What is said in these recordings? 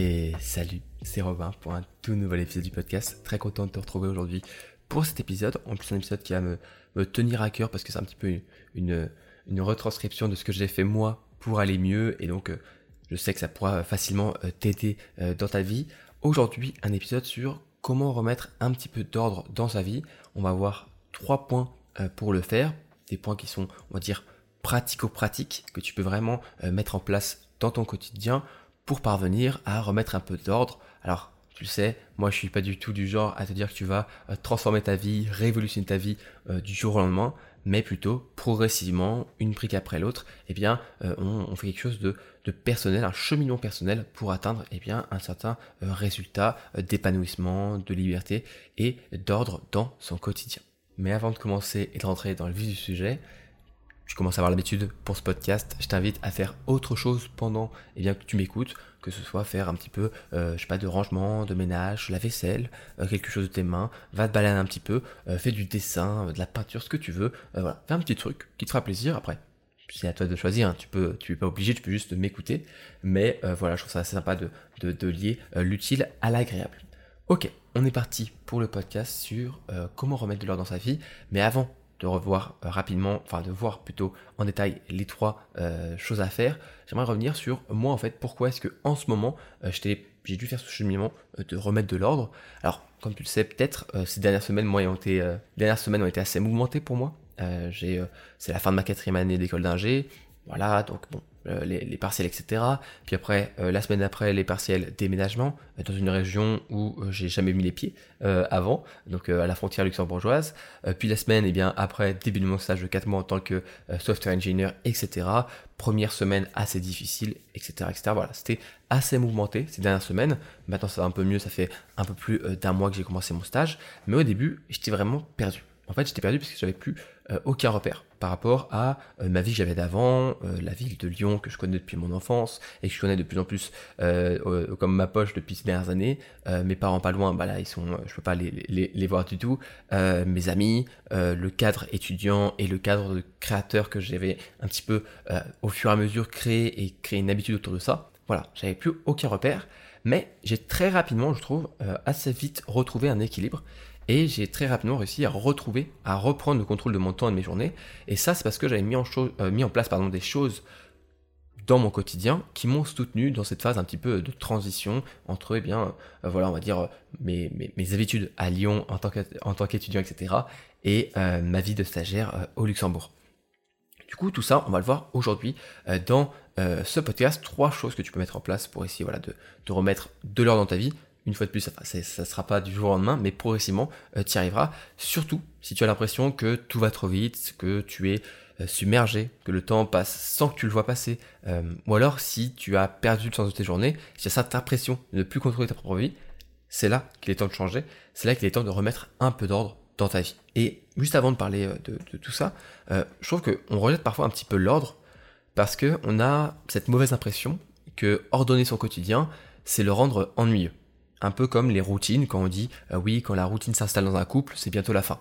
Et salut, c'est Robin pour un tout nouvel épisode du podcast. Très content de te retrouver aujourd'hui pour cet épisode. En plus, un épisode qui va me, tenir à cœur parce que c'est un petit peu une, retranscription de ce que j'ai fait moi pour aller mieux. Et donc, euh, je sais que ça pourra facilement euh, t'aider euh, dans ta vie. Aujourd'hui, un épisode sur comment remettre un petit peu d'ordre dans sa vie. On va voir trois points pour le faire. Des points qui sont, on va dire, pratico-pratiques, que tu peux vraiment mettre en place dans ton quotidien pour parvenir à remettre un peu d'ordre. Alors, tu le sais, moi je suis pas du tout du genre à te dire que tu vas euh, transformer ta vie, révolutionner ta vie euh, du jour au lendemain, mais plutôt progressivement, une brique après l'autre, eh bien, euh, on, fait quelque chose de, personnel, un cheminement personnel pour atteindre eh bien, un certain résultat d'épanouissement, de liberté et d'ordre dans son quotidien. Mais avant de commencer et de rentrer dans le vif du sujet, tu commences à avoir l'habitude pour ce podcast, je t'invite à faire autre chose pendant eh bien, que tu m'écoutes, que ce soit faire un petit peu, euh, je sais pas, de rangement, de ménage, la vaisselle, euh, quelque chose de tes mains, va te balader un petit peu, euh, fais du dessin, de la peinture, ce que tu veux, voilà, fais un petit truc qui te fera plaisir après. C'est à toi de choisir, hein. tu peux, tu es pas obligé, tu peux juste m'écouter, mais voilà, je trouve ça assez sympa de, de, de lier l'utile à l'agréable. Ok, on est parti pour le podcast sur comment remettre de l'ordre dans sa vie, mais avant de revoir euh, rapidement, enfin de voir plutôt en détail les trois euh, choses à faire, j'aimerais revenir sur moi en fait, pourquoi est-ce que en ce moment euh, j'ai dû faire ce cheminement de remettre de l'ordre. Alors comme tu le sais peut-être, ces dernières semaines, moi, ont été, dernières semaines ont été assez mouvementées pour moi. c'est la fin de ma quatrième année d'école d'ingé, voilà, donc bon, euh, les, partiels, etc. Puis après, euh, la semaine d'après, les partiels déménagement euh, dans une région où j'ai jamais mis les pieds avant, donc à la frontière luxembourgeoise. puis la semaine, et eh bien après, début de mon stage de 4 mois en tant que software engineer, etc. Première semaine assez difficile, etc. etc. Voilà, c'était assez mouvementé ces dernières semaines. Maintenant, ça va un peu mieux, ça fait un peu plus d'un mois que j'ai commencé mon stage. Mais au début, j'étais vraiment perdu. En fait, j'étais perdu parce que j'avais plus aucun repère par rapport à euh, ma vie que j'avais d'avant, euh, la ville de Lyon que je connais depuis mon enfance et que je connais de plus en plus comme ma poche depuis ces dernières années. mes parents pas loin, bah là ils sont, je peux pas les voir du tout. mes amis, le cadre étudiant et le cadre de créateur que j'avais un petit peu au fur et à mesure créé et créé une habitude autour de ça. Voilà, j'avais plus aucun repère, mais j'ai très rapidement, je trouve, assez vite retrouvé un équilibre et j'ai très rapidement réussi à retrouver, à reprendre le contrôle de mon temps et de mes journées. Et ça, c'est parce que j'avais mis, en euh, place des choses dans mon quotidien qui m'ont soutenu dans cette phase un petit peu de transition entre, eh bien, euh, voilà, on va dire, mes, mes, habitudes à Lyon en tant qu'étudiant, etc., et euh, ma vie de stagiaire au Luxembourg. Du coup, tout ça, on va le voir aujourd'hui dans ce podcast. Trois choses que tu peux mettre en place pour essayer voilà, de, remettre de l'ordre dans ta vie une fois de plus, ça ne sera pas du jour au lendemain, mais progressivement, euh, tu y arriveras. Surtout si tu as l'impression que tout va trop vite, que tu es euh, submergé, que le temps passe sans que tu le vois passer, euh, ou alors si tu as perdu le sens de tes journées, si tu as cette impression de ne plus contrôler ta propre vie, c'est là qu'il est temps de changer, c'est là qu'il est temps de remettre un peu d'ordre dans ta vie. Et juste avant de parler de, tout ça, je trouve qu'on rejette parfois un petit peu l'ordre parce qu'on a cette mauvaise impression que ordonner son quotidien, c'est le rendre ennuyeux. Un peu comme les routines, quand on dit euh, oui, quand la routine s'installe dans un couple, c'est bientôt la fin.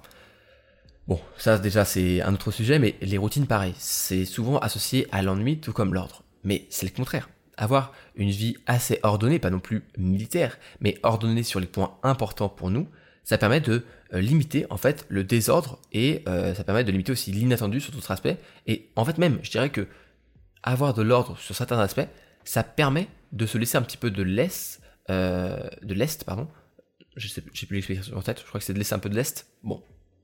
Bon, ça déjà c'est un autre sujet, mais les routines pareil, c'est souvent associé à l'ennui tout comme l'ordre. Mais c'est le contraire. Avoir une vie assez ordonnée, pas non plus militaire, mais ordonnée sur les points importants pour nous, ça permet de euh, limiter en fait le désordre et euh, ça permet de limiter aussi l'inattendu sur d'autres aspects. Et en fait même, je dirais que avoir de l'ordre sur certains aspects, ça permet de se laisser un petit peu de laisse de l'Est, pardon. Je sais, j'ai plus l'explication en tête, je crois que c'est de laisser un peu de l'Est. Bon,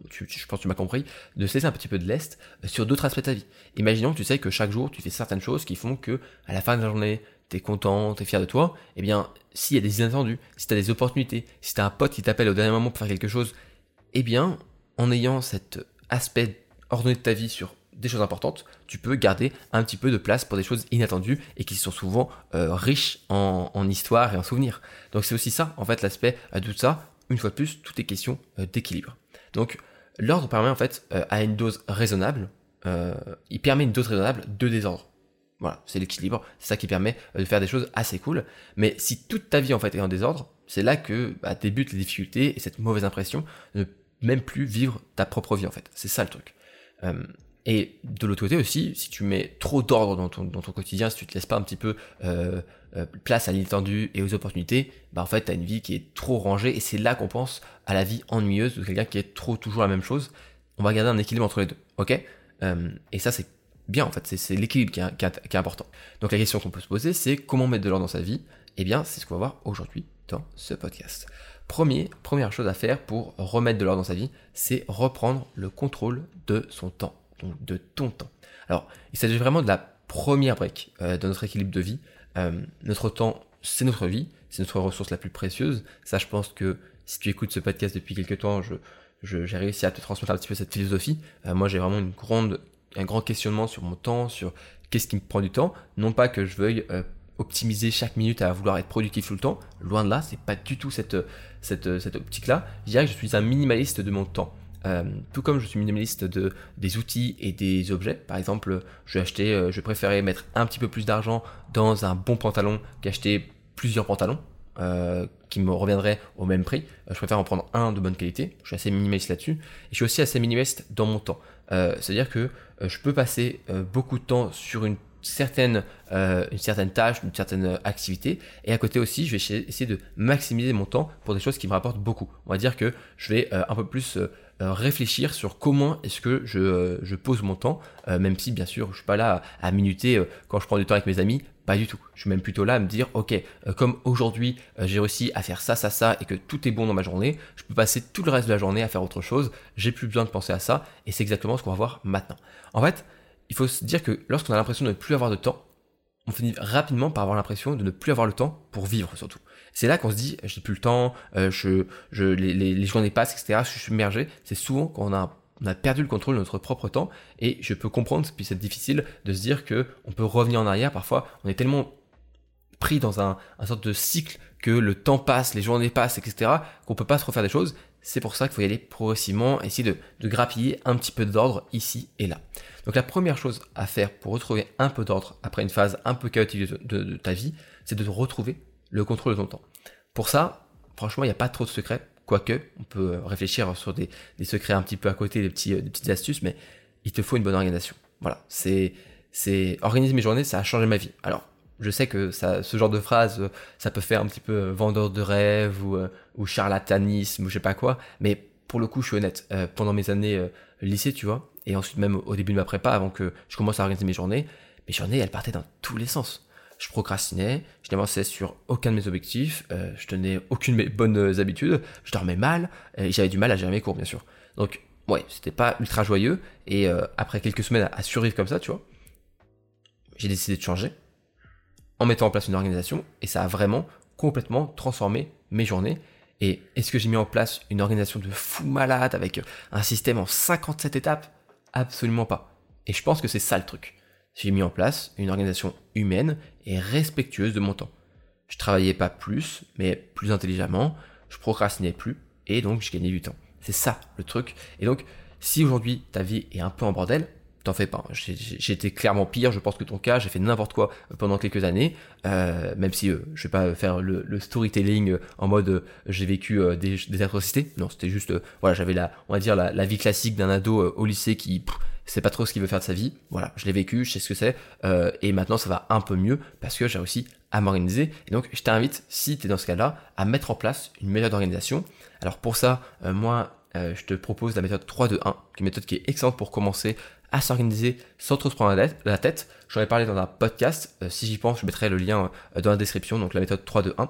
je pense que tu m'as compris, de se laisser un petit peu de l'Est euh, sur d'autres aspects de ta vie. Imaginons que tu sais que chaque jour, tu fais certaines choses qui font que, à la fin de la journée, t'es content, t'es fier de toi, eh bien, s'il y a des inattendus, si t'as des opportunités, si t'as un pote qui t'appelle au dernier moment pour faire quelque chose, eh bien, en ayant cet aspect ordonné de ta vie sur des choses importantes, tu peux garder un petit peu de place pour des choses inattendues et qui sont souvent euh, riches en, histoire et en souvenirs. Donc c'est aussi ça, en fait, l'aspect de tout ça. Une fois de plus, tout est question euh, d'équilibre. Donc l'ordre permet en fait euh, à une dose raisonnable, il permet une dose raisonnable de désordre. Voilà, c'est l'équilibre, c'est ça qui permet de faire des choses assez cool. Mais si toute ta vie en fait est en désordre, c'est là que bah, débutent les difficultés et cette mauvaise impression de même plus vivre ta propre vie en fait. C'est ça le truc. Et de l'autre côté aussi, si tu mets trop d'ordre dans ton, dans ton quotidien, si tu te laisses pas un petit peu euh, euh, place à l'inattendu et aux opportunités, bah en fait, tu as une vie qui est trop rangée et c'est là qu'on pense à la vie ennuyeuse de quelqu'un qui est trop toujours la même chose. On va garder un équilibre entre les deux, ok? Euh, Et ça, c'est bien en fait, c'est l'équilibre qui, qui, qui, est important. Donc la question qu'on peut se poser, c'est comment mettre de l'ordre dans sa vie? Eh bien, c'est ce qu'on va voir aujourd'hui dans ce podcast. Premier, première chose à faire pour remettre de l'ordre dans sa vie, c'est reprendre le contrôle de son temps de ton temps. Alors, il s'agit vraiment de la première brique euh, de notre équilibre de vie. Euh, notre temps, c'est notre vie, c'est notre ressource la plus précieuse. Ça, je pense que si tu écoutes ce podcast depuis quelques temps, je, j'ai réussi à te transmettre un petit peu cette philosophie. Euh, moi, j'ai vraiment un grand questionnement sur mon temps, sur qu'est-ce qui me prend du temps. Non pas que je veuille optimiser chaque minute à vouloir être productif tout le temps. Loin de là, c'est pas du tout cette, cette, cette optique-là. Je dirais que je suis un minimaliste de mon temps. Euh, tout comme je suis minimaliste de, des outils et des objets, par exemple, je vais acheter, euh, je préférais mettre un petit peu plus d'argent dans un bon pantalon qu'acheter plusieurs pantalons euh, qui me reviendraient au même prix. je préfère en prendre un de bonne qualité. Je suis assez minimaliste là-dessus. Et je suis aussi assez minimaliste dans mon temps. C'est-à-dire que je peux passer beaucoup de temps sur une certaine, une certaine tâche, une certaine activité. Et à côté aussi, je vais essayer de maximiser mon temps pour des choses qui me rapportent beaucoup. On va dire que je vais un peu plus euh, réfléchir sur comment est-ce que je, euh, pose mon temps, euh, même si bien sûr je suis pas là à, minuter quand je prends du temps avec mes amis, pas du tout. Je suis même plutôt là à me dire, ok, comme aujourd'hui j'ai réussi à faire ça, ça, ça, et que tout est bon dans ma journée, je peux passer tout le reste de la journée à faire autre chose, j'ai plus besoin de penser à ça, et c'est exactement ce qu'on va voir maintenant. En fait, il faut se dire que lorsqu'on a l'impression de ne plus avoir de temps, on finit rapidement par avoir l'impression de ne plus avoir le temps pour vivre surtout. C'est là qu'on se dit, j'ai plus le temps, euh, je, les, les, les, journées passent, etc. Je suis submergé. C'est souvent qu'on a, on a perdu le contrôle de notre propre temps. Et je peux comprendre, puis c'est difficile de se dire que on peut revenir en arrière. Parfois, on est tellement pris dans un, un sorte de cycle que le temps passe, les journées passent, etc. qu'on peut pas se refaire des choses. C'est pour ça qu'il faut y aller progressivement, essayer de, grappiller un petit peu d'ordre ici et là. Donc la première chose à faire pour retrouver un peu d'ordre après une phase un peu chaotique de, ta vie, c'est de retrouver le contrôle de ton temps. Pour ça, franchement, il n'y a pas trop de secrets, quoique on peut réfléchir sur des, secrets un petit peu à côté, des, petits, petites astuces, mais il te faut une bonne organisation. Voilà, c'est organiser mes journées, ça a changé ma vie. Alors, je sais que ça, ce genre de phrase, ça peut faire un petit peu vendeur de rêve ou, ou charlatanisme ou je sais pas quoi, mais pour le coup, je suis honnête. Euh, pendant mes années euh, lycée, tu vois, et ensuite même au début de ma prépa, avant que je commence à organiser mes journées, mes journées, elles partaient dans tous les sens je procrastinais, je n'avançais sur aucun de mes objectifs, euh, je tenais aucune de mes bonnes habitudes, je dormais mal, et j'avais du mal à gérer mes cours, bien sûr. Donc, ouais, c'était pas ultra joyeux, et euh, après quelques semaines à, survivre comme ça, tu vois, j'ai décidé de changer, en mettant en place une organisation, et ça a vraiment complètement transformé mes journées. Et est-ce que j'ai mis en place une organisation de fou malade avec un système en 57 étapes? Absolument pas. Et je pense que c'est ça le truc j'ai mis en place une organisation humaine et respectueuse de mon temps. Je travaillais pas plus, mais plus intelligemment, je procrastinais plus, et donc je gagnais du temps. C'est ça le truc. Et donc, si aujourd'hui ta vie est un peu en bordel, t'en fais pas. J'ai été clairement pire, je pense que ton cas, j'ai fait n'importe quoi pendant quelques années, euh, même si euh, je vais pas faire le, storytelling euh, en mode j'ai vécu des, des, atrocités. Non, c'était juste, voilà, j'avais la, on va dire la, la vie classique d'un ado au lycée qui c'est pas trop ce qu'il veut faire de sa vie. Voilà, je l'ai vécu, je sais ce que c'est, euh, et maintenant ça va un peu mieux parce que j'ai réussi à m'organiser. Et donc je t'invite, si tu es dans ce cas-là, à mettre en place une méthode d'organisation. Alors pour ça, euh, moi, euh, je te propose la méthode 3 2 1, qui est une méthode qui est excellente pour commencer à s'organiser sans trop se prendre la tête. J'en ai parlé dans un podcast. si j'y pense, je mettrai le lien dans la description. Donc la méthode 3 2 1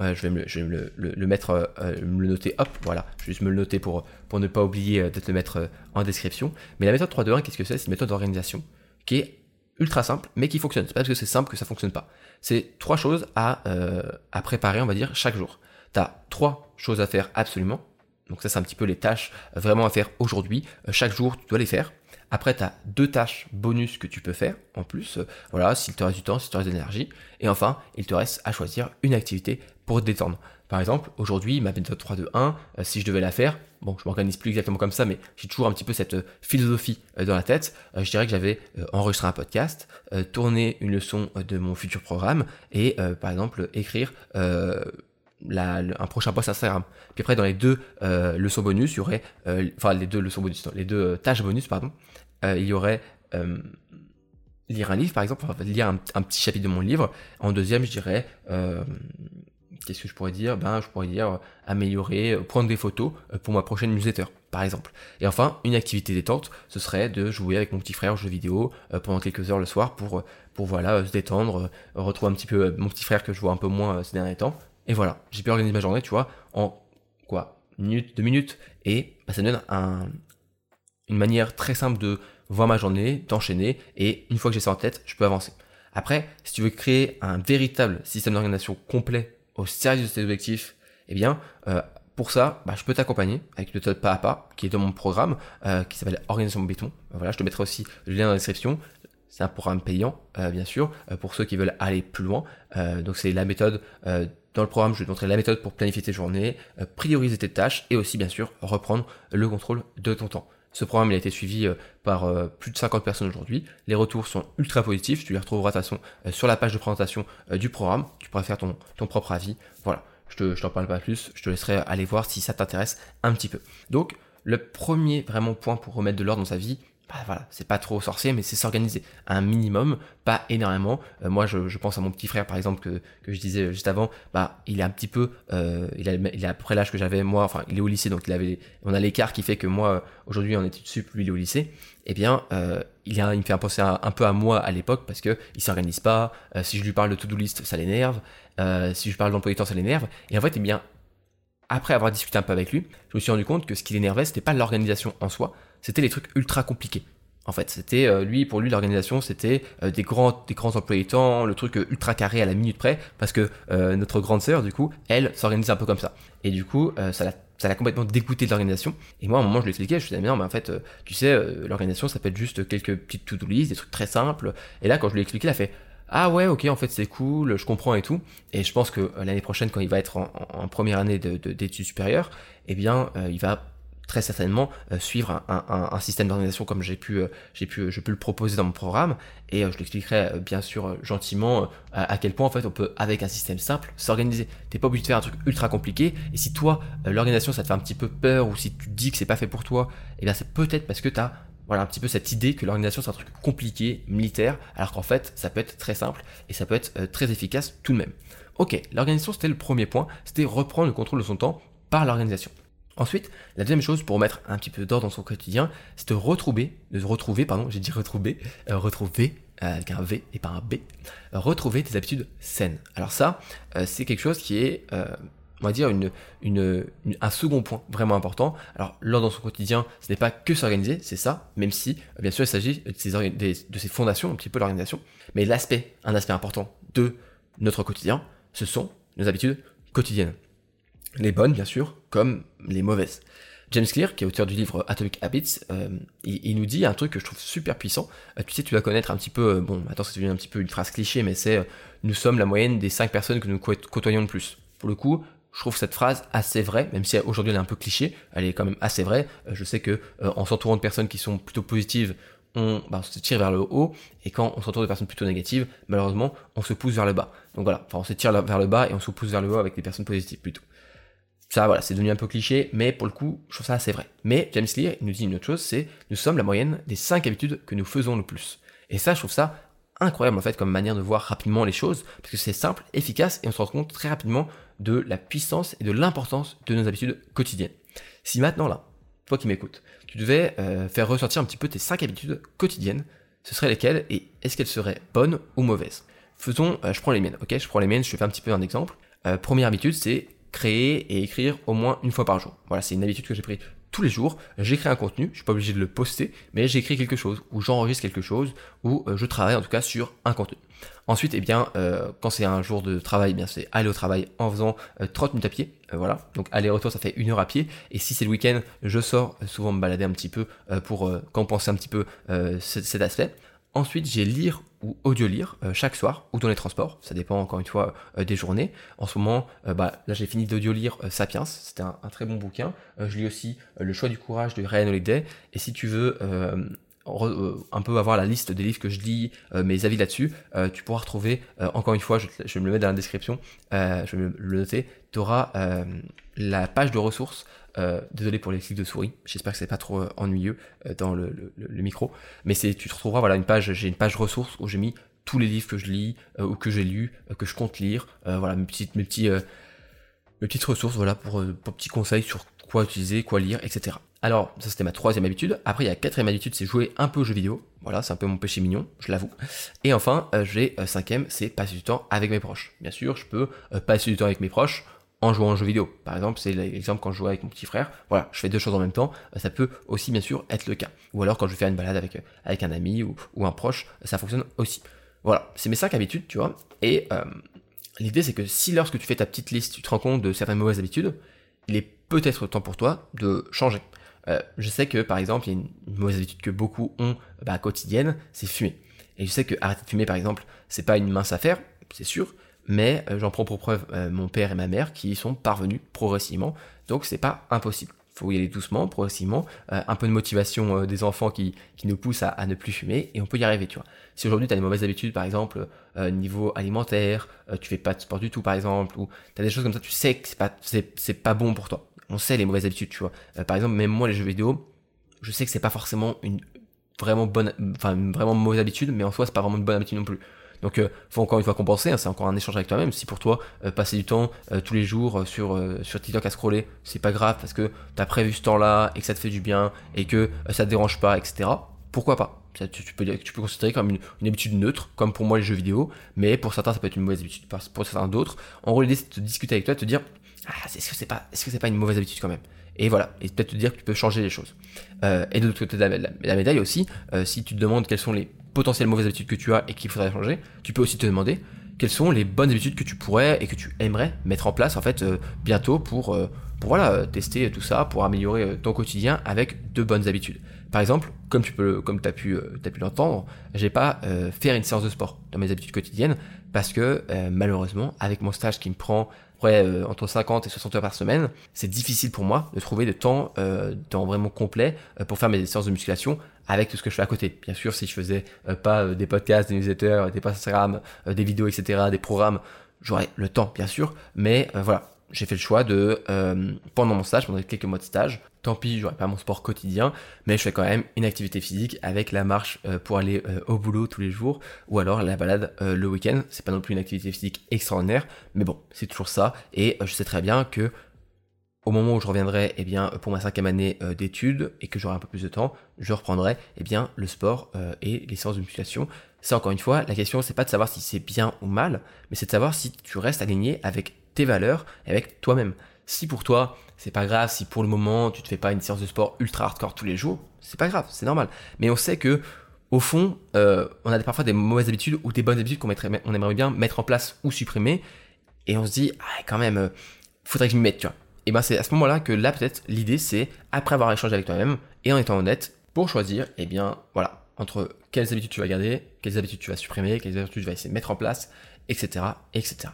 je vais, me, je vais me le, mettre, euh, euh, me le noter, hop, voilà, je vais juste me le noter pour, pour ne pas oublier euh, de te le mettre en description. Mais la méthode 3-2-1, qu'est-ce que c'est? C'est une méthode d'organisation qui est ultra simple, mais qui fonctionne. C'est pas parce que c'est simple que ça fonctionne pas. C'est trois choses à, à préparer, on va dire, chaque jour. Tu as trois choses à faire absolument. Donc ça, c'est un petit peu les tâches vraiment à faire aujourd'hui. chaque jour, tu dois les faire. Après, tu as deux tâches bonus que tu peux faire en plus. voilà, s'il te reste du temps, s'il te reste de l'énergie. Et enfin, il te reste à choisir une activité pour te détendre. Par exemple, aujourd'hui, ma méthode 3 2 1, si je devais la faire, bon, je m'organise plus exactement comme ça, mais j'ai toujours un petit peu cette euh, philosophie euh, dans la tête. Euh, je dirais que j'avais enregistré un podcast, tourné une leçon de mon futur programme et, par exemple, écrire un prochain post Instagram. Puis après, dans les deux leçons bonus, il y aurait, enfin, les deux leçons bonus, les deux tâches bonus, pardon, il y aurait lire un livre, par exemple, lire un, petit chapitre de mon livre. En deuxième, je dirais, qu'est-ce que je pourrais dire? Ben, je pourrais dire améliorer, prendre des photos pour ma prochaine newsletter, par exemple. Et enfin, une activité détente, ce serait de jouer avec mon petit frère aux jeux vidéo pendant quelques heures le soir pour, pour voilà, se détendre, retrouver un petit peu mon petit frère que je vois un peu moins ces derniers temps. Et voilà, j'ai pu organiser ma journée, tu vois, en quoi? Minute, deux minutes, et bah, ça me donne un, une manière très simple de voir ma journée, d'enchaîner, et une fois que j'ai ça en tête, je peux avancer. Après, si tu veux créer un véritable système d'organisation complet au service de tes objectifs, eh bien, euh, pour ça, bah, je peux t'accompagner avec une méthode pas à pas qui est dans mon programme euh, qui s'appelle Organisation Béton. Voilà, je te mettrai aussi le lien dans la description. C'est un programme payant, euh, bien sûr, pour ceux qui veulent aller plus loin. donc c'est la méthode dans le programme, je vais te montrer la méthode pour planifier tes journées, prioriser tes tâches et aussi bien sûr reprendre le contrôle de ton temps. Ce programme a été suivi euh, par euh, plus de 50 personnes aujourd'hui. Les retours sont ultra positifs. Tu les retrouveras de toute façon euh, sur la page de présentation du programme. Tu pourras faire ton, propre avis. Voilà, je te, t'en parle pas plus. Je te laisserai aller voir si ça t'intéresse un petit peu. Donc, le premier vraiment point pour remettre de l'ordre dans sa vie, voilà, c'est pas trop sorcier, mais c'est s'organiser un minimum, pas énormément. Euh, moi, je, pense à mon petit frère, par exemple, que, je disais juste avant, bah, il est un petit peu, euh, il, a, a à peu près l'âge que j'avais moi, enfin, il est au lycée, donc il avait, on a l'écart qui fait que moi, aujourd'hui, en études sup, lui, il est au lycée. Eh bien, euh, il, a, me fait penser un, un peu à moi à l'époque, parce que il s'organise pas. Si je lui parle de to-do list, ça l'énerve. Si je parle d'emploi du temps, ça l'énerve. Et en fait, eh bien, après avoir discuté un peu avec lui, je me suis rendu compte que ce qui l'énervait, c'était pas l'organisation en soi, c'était les trucs ultra compliqués. En fait, c'était euh, lui pour lui l'organisation, c'était euh, des grands des grands employés temps, le truc euh, ultra carré à la minute près, parce que notre grande sœur du coup, elle s'organise un peu comme ça. Et du coup, ça l'a ça l'a complètement dégoûté de l'organisation. Et moi, à un moment, je lui expliquais, je lui disais, mais non, mais en fait, tu sais, l'organisation, ça peut être juste quelques petites to-do list, des trucs très simples. Et là, quand je lui ai expliqué, il a fait, ah ouais, ok, en fait, c'est cool, je comprends et tout. Et je pense que l'année prochaine, quand il va être en, première année d'études de, supérieures, eh bien, il va très certainement euh, suivre un, système d'organisation comme j'ai pu, euh, pu, je peux le proposer dans mon programme et euh, je l'expliquerai bien sûr gentiment à, quel point en fait on peut avec un système simple s'organiser. T'es pas obligé de faire un truc ultra compliqué et si toi l'organisation ça te fait un petit peu peur ou si tu dis que c'est pas fait pour toi, et eh bien c'est peut-être parce que tu as voilà un petit peu cette idée que l'organisation c'est un truc compliqué, militaire, alors qu'en fait ça peut être très simple et ça peut être très efficace tout de même. Ok, l'organisation c'était le premier point, c'était reprendre le contrôle de son temps par l'organisation. Ensuite, la deuxième chose pour mettre un petit peu d'ordre dans son quotidien, c'est de retrouver, de retrouver, pardon, j'ai dit retrouver, euh, retrouver euh, avec un V et pas un B, euh, retrouver des habitudes saines. Alors ça, c'est quelque chose qui est, on va dire, une, une, un second point vraiment important. Alors l'ordre dans son quotidien, ce n'est pas que s'organiser, c'est ça, même si, bien sûr, il s'agit de ces, de ces fondations, un petit peu l'organisation. Mais l'aspect, un aspect important de notre quotidien, ce sont nos habitudes quotidiennes. Les bonnes, bien sûr, comme les mauvaises. James Clear, qui est auteur du livre Atomic Habits, euh, il, nous dit un truc que je trouve super puissant. Euh, tu sais, tu vas connaître un petit peu, euh, bon, attends, c'est un petit peu une phrase cliché, mais c'est nous sommes la moyenne des 5 personnes que nous côtoyons le plus. Pour le coup, je trouve cette phrase assez vraie, même si aujourd'hui elle est un peu cliché, elle est quand même assez vraie. je sais que en s'entourant de personnes qui sont plutôt positives, on, bah, on, se tire vers le haut, et quand on s'entoure de personnes plutôt négatives, malheureusement, on se pousse vers le bas. Donc voilà, enfin on se tire vers le bas et on se pousse vers le haut avec des personnes positives plutôt. Ça, voilà, c'est devenu un peu cliché, mais pour le coup, je trouve ça assez vrai. Mais James Clear nous dit une autre chose, c'est nous sommes la moyenne des 5 habitudes que nous faisons le plus. Et ça, je trouve ça incroyable en fait comme manière de voir rapidement les choses, parce que c'est simple, efficace, et on se rend compte très rapidement de la puissance et de l'importance de nos habitudes quotidiennes. Si maintenant là, toi qui m'écoutes, tu devais euh, faire ressortir un petit peu tes 5 habitudes quotidiennes, ce seraient lesquelles et est-ce qu'elles seraient bonnes ou mauvaises? Faisons, euh, je prends les miennes, ok? Je prends les miennes, je fais un petit peu un exemple. Euh, première habitude, c'est créer et écrire au moins une fois par jour. Voilà, c'est une habitude que j'ai pris tous les jours. J'écris un contenu, je suis pas obligé de le poster, mais j'écris quelque chose, ou j'enregistre quelque chose, ou euh, je travaille en tout cas sur un contenu. Ensuite, eh bien, euh, quand c'est un jour de travail, eh bien c'est aller au travail en faisant 30 euh, minutes à pied. voilà, donc aller-retour, ça fait une heure à pied. Et si c'est le week-end, je sors souvent me balader un petit peu pour compenser un petit peu cet aspect. Ensuite, j'ai lire ou audio lire euh, chaque soir ou dans les transports. Ça dépend encore une fois euh, des journées. En ce moment, euh, bah, là j'ai fini d'audio lire Sapiens. C'était un, très bon bouquin. je lis aussi Le choix du courage de Ryan Holiday. Et si tu veux un peu avoir la liste des livres que je lis, mes avis là-dessus, tu pourras retrouver, encore une fois, je, vais me le mettre dans la description, je vais le noter, tu auras la page de ressources désolé pour les clics de souris. J'espère que c'est pas trop ennuyeux dans le, micro. Mais c'est, tu te retrouveras voilà une page. J'ai une page ressources où j'ai mis tous les livres que je lis ou que j'ai lus, que je compte lire. voilà mes petites mes petits mes petites ressources. Voilà pour, petits conseils sur quoi utiliser, quoi lire, etc. Alors, ça c'était ma troisième habitude. Après, il y a quatrième habitude, c'est jouer un peu aux jeux vidéo. Voilà, c'est un peu mon péché mignon, je l'avoue. Et enfin, euh, j'ai euh, cinquième, c'est passer du temps avec mes proches. Bien sûr, je peux euh, passer du temps avec mes proches en jouant aux jeux vidéo. Par exemple, c'est l'exemple quand je joue avec mon petit frère. Voilà, je fais deux choses en même temps. Ça peut aussi, bien sûr, être le cas. Ou alors quand je vais faire une balade avec, avec un ami ou, un proche, ça fonctionne aussi. Voilà, c'est mes cinq habitudes, tu vois. Et l'idée, c'est que si lorsque tu fais ta petite liste, tu te rends compte de certaines mauvaises habitudes, il est peut-être temps pour toi de changer. Euh, je sais que par exemple, il y a une, mauvaise habitude que beaucoup ont bah, quotidienne, c'est fumer. Et je sais que arrêter de fumer, par exemple, c'est pas une mince affaire, c'est sûr, mais euh, j'en prends pour preuve euh, mon père et ma mère qui y sont parvenus progressivement, donc c'est pas impossible. Faut y aller doucement, progressivement, un peu de motivation des enfants qui, qui nous poussent à, ne plus fumer, et on peut y arriver, tu vois. Si aujourd'hui tu as des mauvaises habitudes, par exemple, niveau alimentaire, tu fais pas de sport du tout, par exemple, ou tu as des choses comme ça, tu sais que c'est pas, c'est pas bon pour toi on sait les mauvaises habitudes, tu vois. Euh, par exemple, même moi, les jeux vidéo, je sais que c'est pas forcément une vraiment bonne, enfin, une vraiment mauvaise habitude, mais en soi, c'est pas vraiment une bonne habitude non plus. Donc, euh, faut encore une fois compenser, hein, c'est encore un échange avec toi-même. Si pour toi, euh, passer du temps tous les jours sur, sur TikTok à scroller, c'est pas grave parce que t'as prévu ce temps-là et que ça te fait du bien et que ça te dérange pas, etc. Pourquoi pas? Tu, peux, tu peux considérer comme une, habitude neutre, comme pour moi les jeux vidéo, mais pour certains ça peut être une mauvaise habitude, pour certains d'autres. En gros, l'idée c'est de discuter avec toi, de te dire ah, est-ce que c'est pas, est-ce que pas une mauvaise habitude quand même? Et voilà, et peut-être te dire que tu peux changer les choses. Euh, et de l'autre côté de la, médaille aussi, euh, si tu te demandes quelles sont les potentielles mauvaises habitudes que tu as et qu'il faudrait changer, tu peux aussi te demander quelles sont les bonnes habitudes que tu pourrais et que tu aimerais mettre en place en fait euh, bientôt pour, pour voilà tester tout ça, pour améliorer ton quotidien avec de bonnes habitudes. Par exemple, comme tu peux, comme as pu, as pu l'entendre, j'ai pas faire une séance de sport dans mes habitudes quotidiennes parce que malheureusement, avec mon stage qui me prend euh, entre 50 et 60 heures par semaine, c'est difficile pour moi de trouver de temps, euh, temps vraiment complet euh, pour faire mes séances de musculation avec tout ce que je fais à côté. Bien sûr, si je faisais euh, pas des podcasts, des newsletters, des posts Instagram, des vidéos, etc., des programmes, j'aurais le temps, bien sûr, mais voilà, j'ai fait le choix de, euh, pendant mon stage, pendant quelques mois de stage, tant pis, j'aurais pas mon sport quotidien, mais je fais quand même une activité physique avec la marche euh, pour aller euh, au boulot tous les jours, ou alors la balade le week-end. C'est pas non plus une activité physique extraordinaire, mais bon, c'est toujours ça, et je sais très bien que au moment où je reviendrai eh bien, pour ma cinquième année d'études et que j'aurai un peu plus de temps, je reprendrai eh bien, le sport et les séances de musculation. C'est encore une fois, la question c'est pas de savoir si c'est bien ou mal, mais c'est de savoir si tu restes aligné avec tes valeurs et avec toi-même. Si pour toi, c'est pas grave, si pour le moment tu te fais pas une séance de sport ultra hardcore tous les jours, c'est pas grave, c'est normal. Mais on sait que au fond, euh, on a parfois des mauvaises habitudes ou des bonnes habitudes qu'on on aimerait bien mettre en place ou supprimer, et on se dit, ah, quand même, euh, faudrait que je m'y mette, tu vois. Et ben c'est à ce moment-là que là peut-être l'idée c'est après avoir échangé avec toi-même et en étant honnête pour choisir, eh bien voilà, entre quelles habitudes tu vas garder, quelles habitudes tu vas supprimer, quelles habitudes tu vas essayer de mettre en place, etc., etc.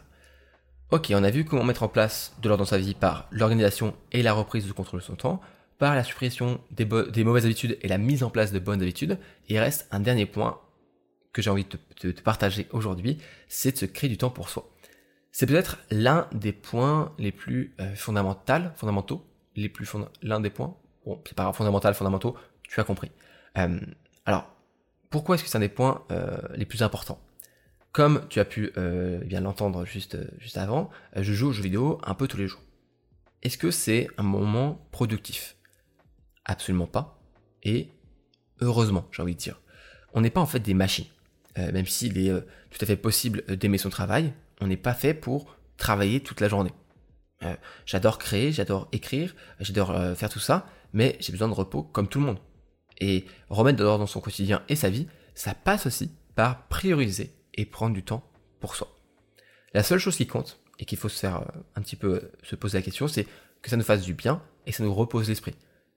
Ok, on a vu comment mettre en place de l'ordre dans sa vie par l'organisation et la reprise du contrôle de son temps, par la suppression des, mauvaises habitudes et la mise en place de bonnes habitudes. Il reste un dernier point que j'ai envie de te, partager aujourd'hui, c'est de se créer du temps pour soi. C'est peut-être l'un des points les plus euh, fondamentaux, fondamentaux, les plus l'un des points. Bon, c'est pas fondamental, fondamentaux, tu as compris. Euh, alors, pourquoi est-ce que c'est un des points euh, les plus importants? Comme tu as pu euh, bien l'entendre juste, euh, avant, euh, je joue aux jeux vidéo un peu tous les jours. Est-ce que c'est un moment productif? Absolument pas. Et heureusement, j'ai envie de dire. On n'est pas en fait des machines. même s'il est tout à fait possible d'aimer son travail, on n'est pas fait pour travailler toute la journée. j'adore créer, j'adore écrire, j'adore faire tout ça, mais j'ai besoin de repos comme tout le monde. Et remettre de l'ordre dans son quotidien et sa vie, ça passe aussi par prioriser et prendre du temps pour soi. La seule chose qui compte, et qu'il faut se faire euh, un petit peu euh, se poser la question, c'est que ça nous fasse du bien et ça nous repose l'esprit.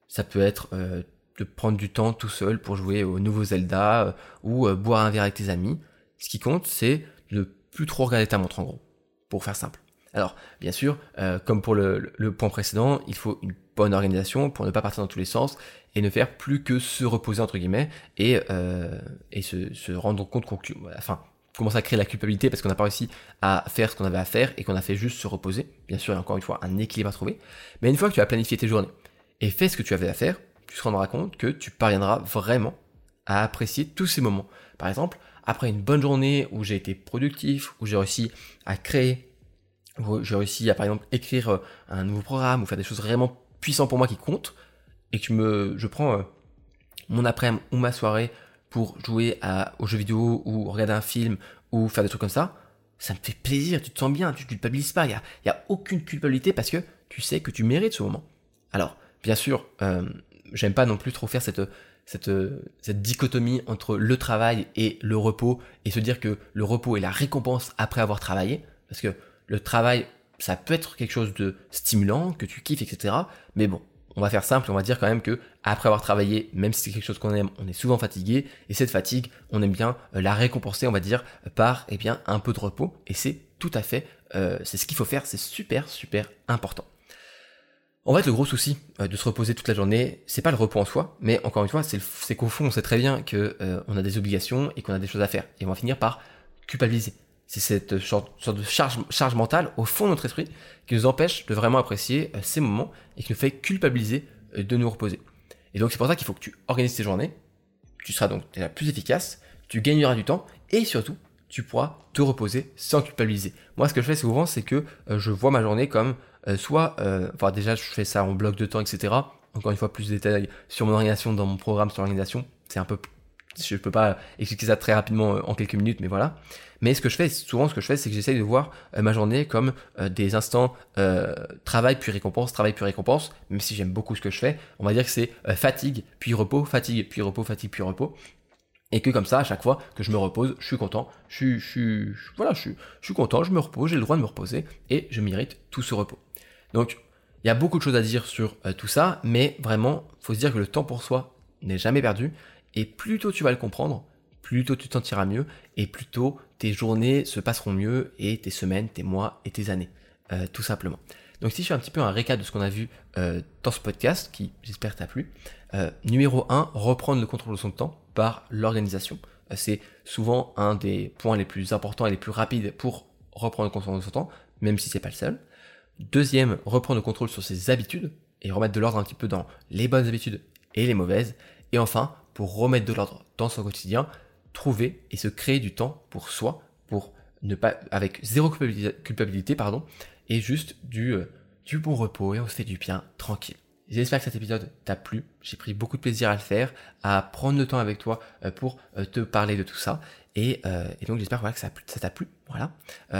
Ça peut être euh, de prendre du temps tout seul pour jouer au nouveau Zelda ou boire un verre avec tes amis. Ce qui compte, c'est de ne plus trop regarder ta montre en gros, pour faire simple. Alors, bien sûr, comme pour le, point précédent, il faut une bonne organisation, pour ne pas partir dans tous les sens et ne faire plus que se reposer entre guillemets et, euh, et se, se, rendre compte qu'on enfin commencer à créer la culpabilité parce qu'on n'a pas réussi à faire ce qu'on avait à faire et qu'on a fait juste se reposer. Bien sûr, il y a encore une fois un équilibre à trouver. Mais une fois que tu as planifié tes journées et fait ce que tu avais à faire, tu te rendras compte que tu parviendras vraiment à apprécier tous ces moments. Par exemple, après une bonne journée où j'ai été productif, où j'ai réussi à créer, où j'ai réussi à par exemple écrire euh, un nouveau programme ou faire des choses vraiment puissantes pour moi qui comptent, et que me, je prends euh, mon après-midi ou ma soirée pour jouer aux jeux vidéo ou regarder un film ou faire des trucs comme ça, ça me fait plaisir, tu te sens bien, tu culpabilises pas, il n'y a, aucune culpabilité parce que tu sais que tu mérites ce moment. Alors, bien sûr, euh, j'aime pas non plus trop faire cette, cette, cette dichotomie entre le travail et le repos et se dire que le repos est la récompense après avoir travaillé, parce que le travail, ça peut être quelque chose de stimulant, que tu kiffes, etc. Mais bon, on va faire simple, on va dire quand même que après avoir travaillé, même si c'est quelque chose qu'on aime, on est souvent fatigué et cette fatigue, on aime bien euh, la récompenser, on va dire par eh bien un peu de repos et c'est tout à fait euh, c'est ce qu'il faut faire, c'est super super important. En fait, le gros souci euh, de se reposer toute la journée, c'est pas le repos en soi, mais encore une fois, c'est qu'au fond, on sait très bien que on a des obligations et qu'on a des choses à faire et on va finir par culpabiliser. C'est cette sorte, de charge, mentale au fond de notre esprit qui nous empêche de vraiment apprécier euh, ces moments et qui nous fait culpabiliser euh, de nous reposer. Et donc c'est pour ça qu'il faut que tu organises tes journées, tu seras donc déjà plus efficace, tu gagneras du temps et surtout tu pourras te reposer sans culpabiliser. Moi ce que je fais souvent c'est que euh, je vois ma journée comme soit, enfin déjà je fais ça en bloc de temps etc. Encore une fois plus de détails sur mon organisation dans mon programme sur l'organisation, c'est un peu je peux pas expliquer ça très rapidement en quelques minutes, mais voilà. Mais ce que je fais, souvent ce que je fais, c'est que j'essaye de voir euh, ma journée comme euh, des instants euh, travail puis récompense, travail puis récompense, même si j'aime beaucoup ce que je fais, on va dire que c'est fatigue puis repos, fatigue puis repos, fatigue puis repos. Et que comme ça, à chaque fois que je me repose, je suis content, je suis, je suis, voilà, je suis content, je me repose, j'ai le droit de me reposer et je mérite tout ce repos. Donc, il y a beaucoup de choses à dire sur tout ça, mais vraiment, faut se dire que le temps pour soi n'est jamais perdu. Et plus tôt tu vas le comprendre, plus tôt tu t'en tireras mieux, et plus tôt tes journées se passeront mieux, et tes semaines, tes mois et tes années, euh, tout simplement. Donc si je fais un petit peu un récap de ce qu'on a vu euh, dans ce podcast, qui j'espère t'a plu, euh, numéro 1, reprendre le contrôle de son temps par l'organisation. c'est souvent un des points les plus importants et les plus rapides pour reprendre le contrôle de son temps, même si c'est pas le seul. Deuxième, reprendre le contrôle sur ses habitudes et remettre de l'ordre un petit peu dans les bonnes habitudes et les mauvaises. Et enfin, pour remettre de l'ordre dans son quotidien, trouver et se créer du temps pour soi, pour ne pas, avec zéro culpabilité, pardon, et juste du, euh, du bon repos et on se fait du bien tranquille. J'espère que cet épisode t'a plu. J'ai pris beaucoup de plaisir à le faire, à prendre le temps avec toi euh, pour euh, te parler de tout ça. Et, donc j'espère voilà, que ça t'a plu. Voilà.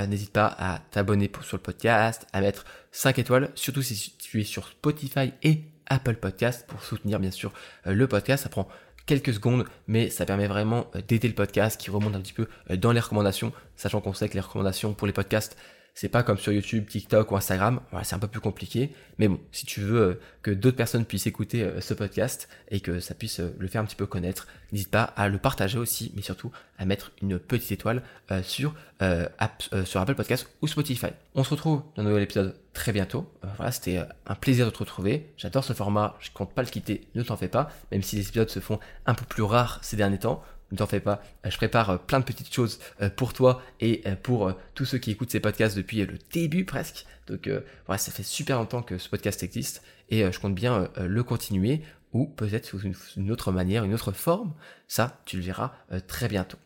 N'hésite pas à t'abonner sur le podcast, à mettre 5 étoiles, surtout si tu es sur Spotify et Apple Podcast pour soutenir bien sûr le podcast. Ça prend quelques secondes, mais ça permet vraiment euh, d'aider le podcast qui remonte un petit peu euh, dans les recommandations, sachant qu'on sait que les recommandations pour les podcasts, c'est pas comme sur YouTube, TikTok ou Instagram. Voilà, c'est un peu plus compliqué. Mais bon, si tu veux euh, que d'autres personnes puissent écouter euh, ce podcast et que ça puisse euh, le faire un petit peu connaître, n'hésite pas à le partager aussi, mais surtout à mettre une petite étoile sur, Apple Podcast ou Spotify. On se retrouve dans un nouvel épisode très bientôt. voilà, c'était un plaisir de te retrouver. J'adore ce format, je compte pas le quitter, ne t'en fais pas, même si les épisodes se font un peu plus rares ces derniers temps ne t'en fais pas, euh, je prépare euh, plein de petites choses euh, pour toi et pour tous ceux qui écoutent ces podcasts depuis le début presque. Donc voilà, ça fait super longtemps que ce podcast existe et je compte bien le continuer ou peut-être sous une, autre manière, une autre forme. Ça, tu le verras très bientôt.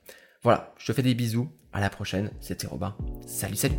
Voilà, je te fais des bisous, à la prochaine, c'était Robin. Salut, salut